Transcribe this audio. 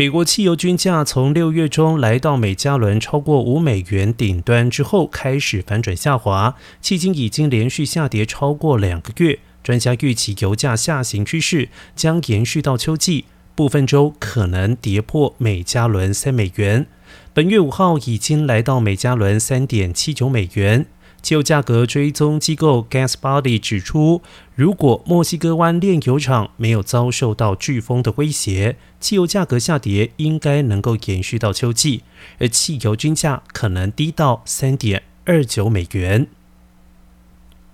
美国汽油均价从六月中来到每加仑超过五美元顶端之后，开始反转下滑，迄今已经连续下跌超过两个月。专家预期油价下行趋势将延续到秋季，部分州可能跌破每加仑三美元。本月五号已经来到每加仑三点七九美元。汽油价格追踪机构 GasBody 指出，如果墨西哥湾炼油厂没有遭受到飓风的威胁，汽油价格下跌应该能够延续到秋季，而汽油均价可能低到三点二九美元。